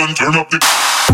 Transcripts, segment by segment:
And turn up the.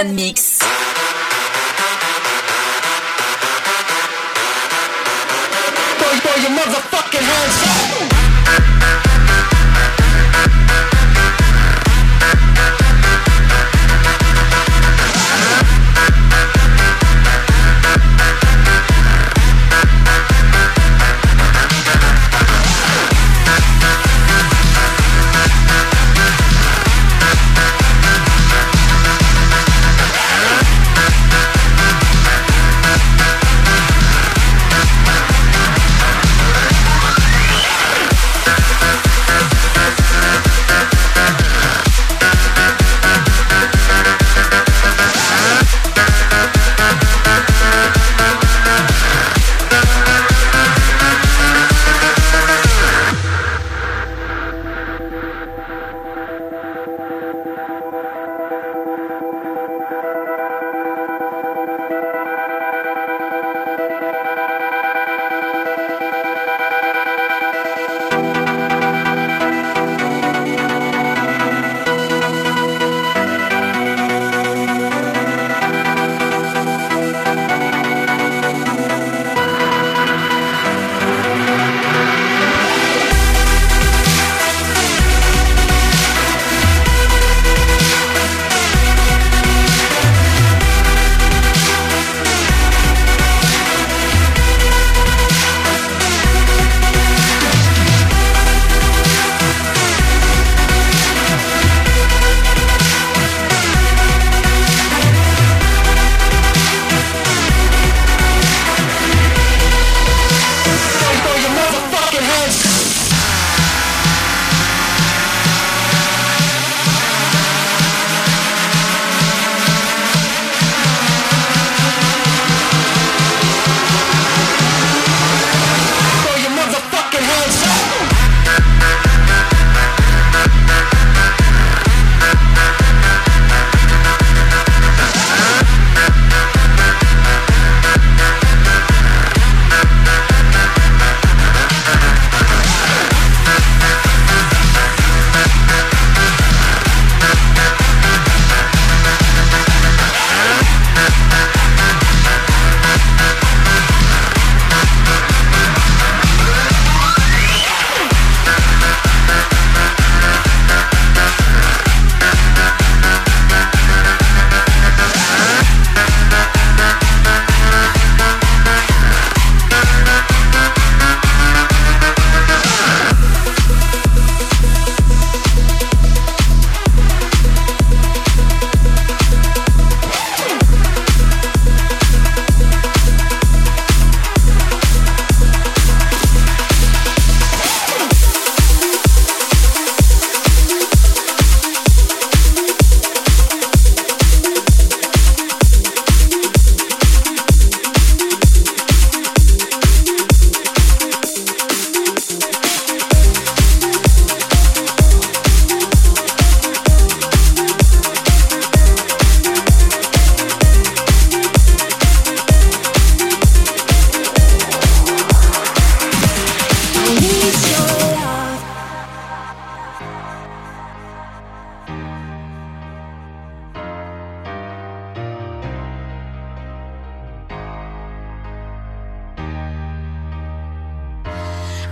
Urban Mix. Throw your motherfucking hands up.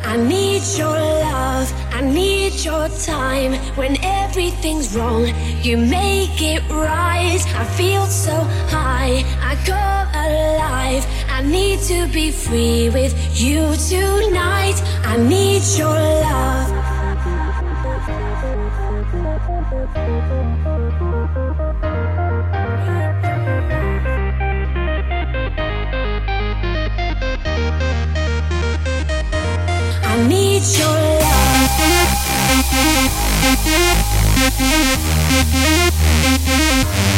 I need your love, I need your time. When everything's wrong, you make it right. I feel so high, I go alive. I need to be free with you tonight. I need your love. Thank you.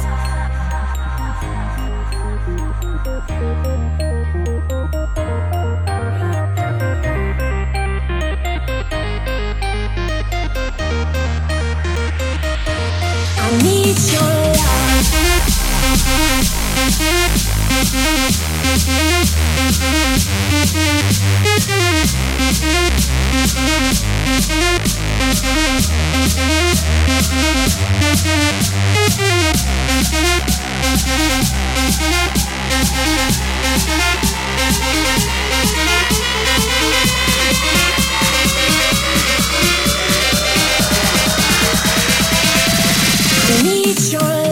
need your love.